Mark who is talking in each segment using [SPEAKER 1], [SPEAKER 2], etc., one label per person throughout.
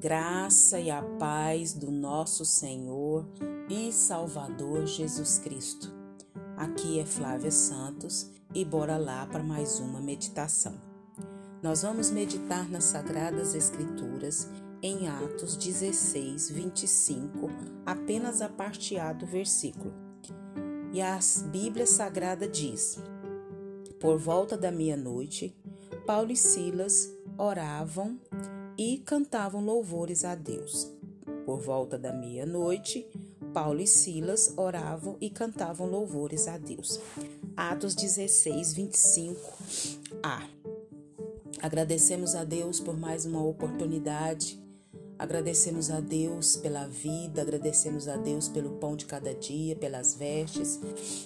[SPEAKER 1] Graça e a paz do nosso Senhor e Salvador Jesus Cristo. Aqui é Flávia Santos e bora lá para mais uma meditação. Nós vamos meditar nas Sagradas Escrituras em Atos 16, 25, apenas a parte A do versículo. E a Bíblia Sagrada diz: Por volta da meia-noite, Paulo e Silas oravam e cantavam louvores a Deus. Por volta da meia-noite, Paulo e Silas oravam e cantavam louvores a Deus. Atos 16, 25a. Agradecemos a Deus por mais uma oportunidade. Agradecemos a Deus pela vida, agradecemos a Deus pelo pão de cada dia, pelas vestes,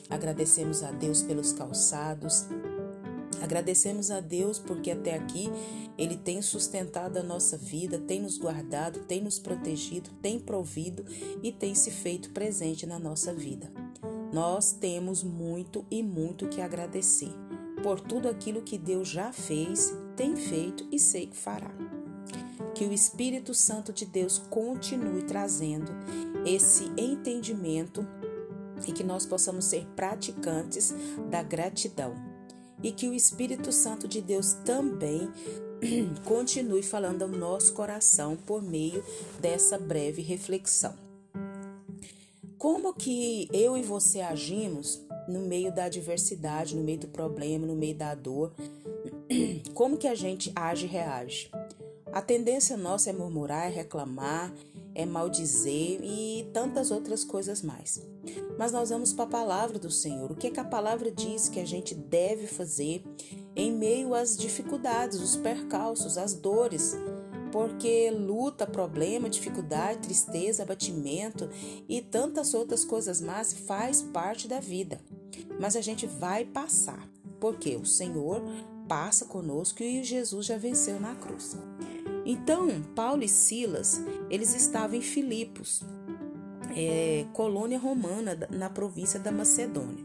[SPEAKER 1] agradecemos a Deus pelos calçados, Agradecemos a Deus porque até aqui Ele tem sustentado a nossa vida, tem nos guardado, tem nos protegido, tem provido e tem se feito presente na nossa vida. Nós temos muito e muito que agradecer por tudo aquilo que Deus já fez, tem feito e sei que fará. Que o Espírito Santo de Deus continue trazendo esse entendimento e que nós possamos ser praticantes da gratidão e que o Espírito Santo de Deus também continue falando ao nosso coração por meio dessa breve reflexão. Como que eu e você agimos no meio da adversidade, no meio do problema, no meio da dor? Como que a gente age e reage? A tendência nossa é murmurar, é reclamar, é maldizer e tantas outras coisas mais. Mas nós vamos para a palavra do Senhor. O que, é que a palavra diz que a gente deve fazer em meio às dificuldades, os percalços, as dores? Porque luta, problema, dificuldade, tristeza, abatimento e tantas outras coisas mais faz parte da vida. Mas a gente vai passar, porque o Senhor passa conosco e Jesus já venceu na cruz. Então, Paulo e Silas, eles estavam em Filipos, é, colônia romana na província da Macedônia.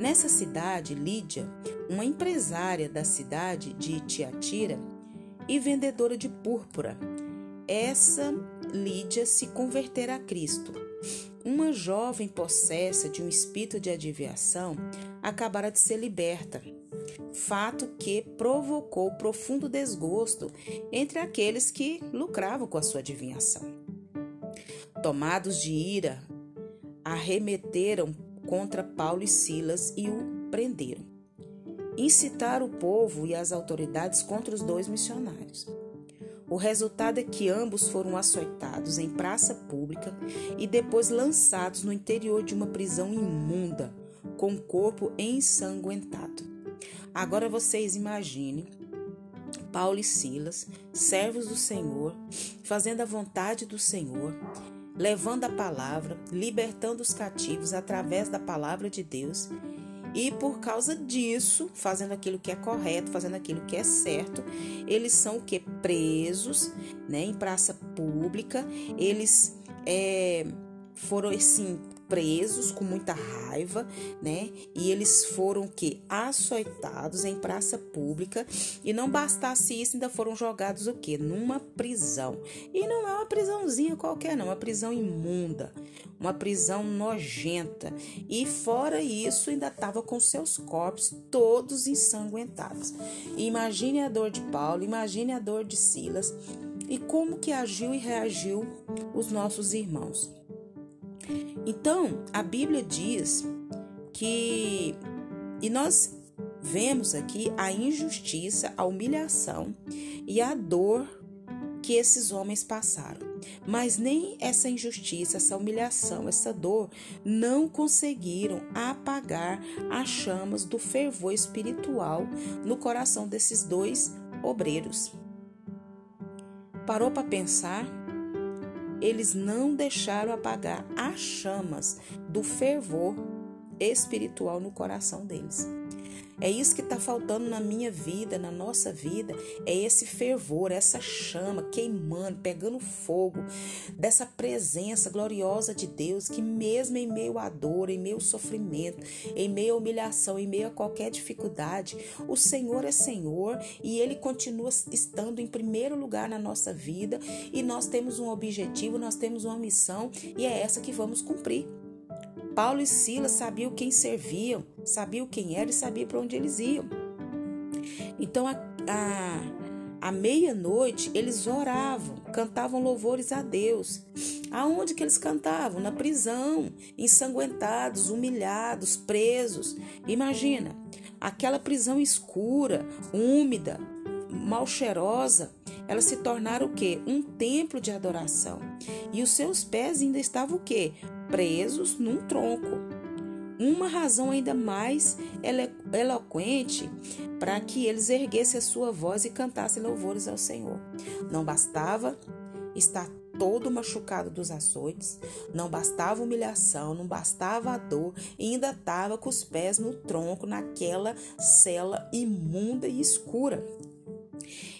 [SPEAKER 1] Nessa cidade, Lídia, uma empresária da cidade de Tiatira e vendedora de púrpura, essa Lídia se convertera a Cristo. Uma jovem possessa de um espírito de adivinhação acabara de ser liberta fato que provocou profundo desgosto entre aqueles que lucravam com a sua adivinhação. Tomados de ira, arremeteram contra Paulo e Silas e o prenderam. Incitaram o povo e as autoridades contra os dois missionários. O resultado é que ambos foram açoitados em praça pública e depois lançados no interior de uma prisão imunda, com o corpo ensanguentado. Agora vocês imaginem Paulo e Silas, servos do Senhor, fazendo a vontade do Senhor, levando a palavra, libertando os cativos através da palavra de Deus. E por causa disso, fazendo aquilo que é correto, fazendo aquilo que é certo, eles são o que? Presos, né, em praça pública, eles é, foram assim presos com muita raiva, né? E eles foram que açoitados em praça pública e não bastasse isso, ainda foram jogados o que? Numa prisão. E não é uma prisãozinha qualquer, não, é uma prisão imunda, uma prisão nojenta. E fora isso, ainda estava com seus corpos todos ensanguentados. imagine a dor de Paulo, imagine a dor de Silas e como que agiu e reagiu os nossos irmãos. Então, a Bíblia diz que, e nós vemos aqui a injustiça, a humilhação e a dor que esses homens passaram. Mas nem essa injustiça, essa humilhação, essa dor não conseguiram apagar as chamas do fervor espiritual no coração desses dois obreiros. Parou para pensar? Eles não deixaram apagar as chamas do fervor espiritual no coração deles. É isso que está faltando na minha vida, na nossa vida. É esse fervor, essa chama queimando, pegando fogo, dessa presença gloriosa de Deus, que mesmo em meio à dor, em meio ao sofrimento, em meio à humilhação, em meio a qualquer dificuldade, o Senhor é Senhor e Ele continua estando em primeiro lugar na nossa vida. E nós temos um objetivo, nós temos uma missão e é essa que vamos cumprir. Paulo e Silas sabiam quem serviam, sabiam quem era e sabiam para onde eles iam. Então, a, a, à meia-noite, eles oravam, cantavam louvores a Deus. Aonde que eles cantavam? Na prisão, ensanguentados, humilhados, presos. Imagina, aquela prisão escura, úmida, mal cheirosa, ela se tornara o quê? Um templo de adoração. E os seus pés ainda estavam o quê? Presos num tronco. Uma razão ainda mais eloquente para que eles erguessem a sua voz e cantassem louvores ao Senhor. Não bastava estar todo machucado dos açoites, não bastava humilhação, não bastava a dor, e ainda estava com os pés no tronco, naquela cela imunda e escura.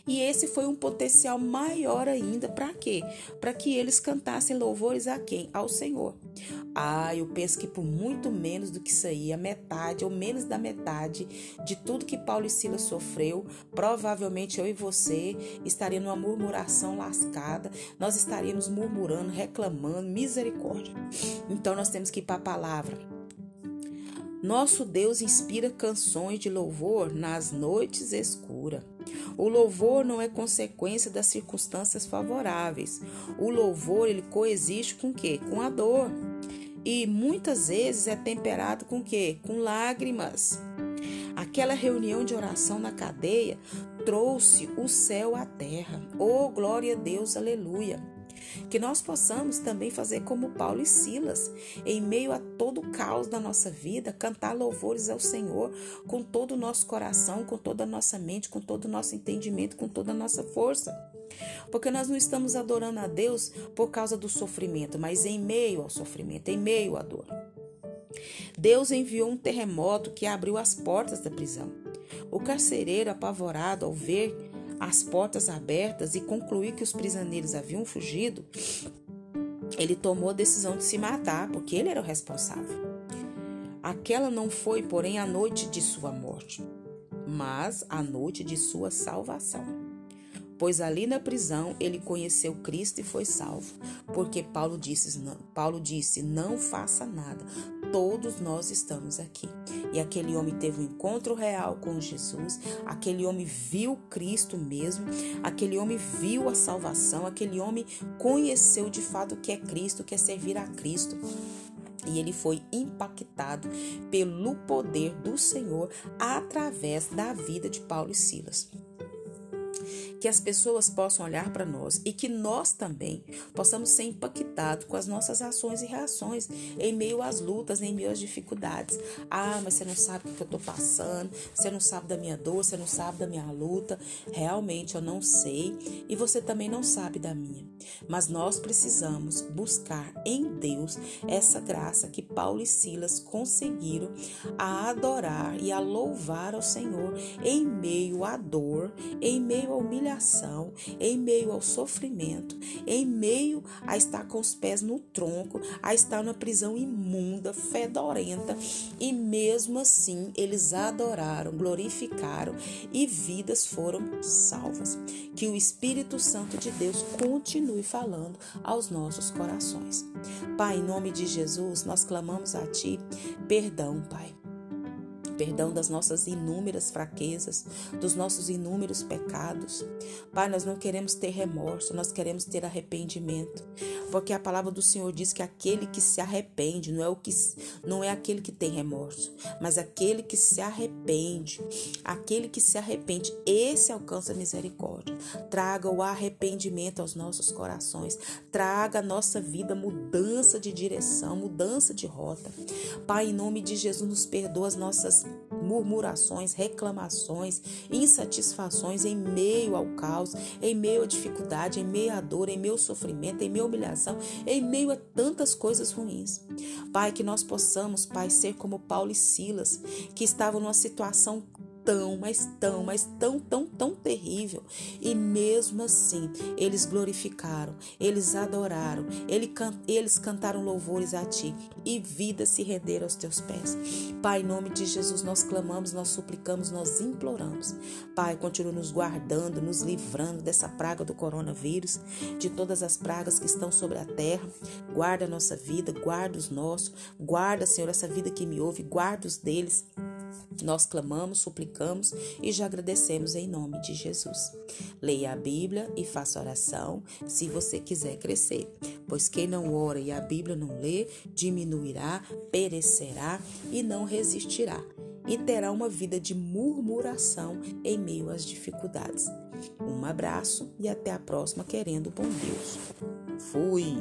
[SPEAKER 1] E esse foi um potencial maior ainda para quê? Para que eles cantassem louvores a quem? Ao Senhor. Ah, eu penso que por muito menos do que isso aí, a metade ou menos da metade de tudo que Paulo e Silas sofreu, provavelmente eu e você estaria numa murmuração lascada, nós estaríamos murmurando, reclamando, misericórdia. Então nós temos que ir para a palavra. Nosso Deus inspira canções de louvor nas noites escuras. O louvor não é consequência das circunstâncias favoráveis. O louvor ele coexiste com o quê? Com a dor. E muitas vezes é temperado com o quê? Com lágrimas. Aquela reunião de oração na cadeia trouxe o céu à terra. Oh, glória a Deus, aleluia. Que nós possamos também fazer como Paulo e Silas, em meio a todo o caos da nossa vida, cantar louvores ao Senhor com todo o nosso coração, com toda a nossa mente, com todo o nosso entendimento, com toda a nossa força. Porque nós não estamos adorando a Deus por causa do sofrimento, mas em meio ao sofrimento, em meio à dor. Deus enviou um terremoto que abriu as portas da prisão. O carcereiro, apavorado ao ver as portas abertas e concluir que os prisioneiros haviam fugido, ele tomou a decisão de se matar, porque ele era o responsável. Aquela não foi, porém, a noite de sua morte, mas a noite de sua salvação. Pois ali na prisão ele conheceu Cristo e foi salvo. Porque Paulo disse, não, Paulo disse: Não faça nada, todos nós estamos aqui. E aquele homem teve um encontro real com Jesus, aquele homem viu Cristo mesmo, aquele homem viu a salvação, aquele homem conheceu de fato o que é Cristo, que é servir a Cristo. E ele foi impactado pelo poder do Senhor através da vida de Paulo e Silas que as pessoas possam olhar para nós e que nós também possamos ser impactados com as nossas ações e reações em meio às lutas, em meio às dificuldades. Ah, mas você não sabe o que eu estou passando, você não sabe da minha dor, você não sabe da minha luta. Realmente eu não sei e você também não sabe da minha. Mas nós precisamos buscar em Deus essa graça que Paulo e Silas conseguiram a adorar e a louvar ao Senhor em meio à dor, em meio à humilhação humilhação, em meio ao sofrimento, em meio a estar com os pés no tronco, a estar numa prisão imunda, fedorenta, e mesmo assim eles adoraram, glorificaram e vidas foram salvas. Que o Espírito Santo de Deus continue falando aos nossos corações. Pai, em nome de Jesus, nós clamamos a Ti perdão, Pai perdão das nossas inúmeras fraquezas, dos nossos inúmeros pecados. Pai, nós não queremos ter remorso, nós queremos ter arrependimento, porque a palavra do Senhor diz que aquele que se arrepende não é o que não é aquele que tem remorso, mas aquele que se arrepende, aquele que se arrepende, esse alcança misericórdia. Traga o arrependimento aos nossos corações, traga a nossa vida mudança de direção, mudança de rota. Pai, em nome de Jesus, nos perdoa as nossas murmurações, reclamações, insatisfações em meio ao caos, em meio à dificuldade, em meio à dor, em meio ao sofrimento, em meio à humilhação, em meio a tantas coisas ruins. Pai, que nós possamos, Pai, ser como Paulo e Silas, que estavam numa situação tão, mas tão, mas tão, tão, tão terrível. E mesmo assim, eles glorificaram, eles adoraram, eles cantaram louvores a ti e vida se renderam aos teus pés. Pai, em nome de Jesus, nós clamamos, nós suplicamos, nós imploramos. Pai, continue nos guardando, nos livrando dessa praga do coronavírus, de todas as pragas que estão sobre a terra. Guarda a nossa vida, guarda os nossos, guarda, Senhor, essa vida que me ouve, guarda os deles. Nós clamamos, suplicamos e já agradecemos em nome de Jesus. Leia a Bíblia e faça oração se você quiser crescer, pois quem não ora e a Bíblia não lê, diminuirá, perecerá e não resistirá, e terá uma vida de murmuração em meio às dificuldades. Um abraço e até a próxima, querendo bom Deus. Fui!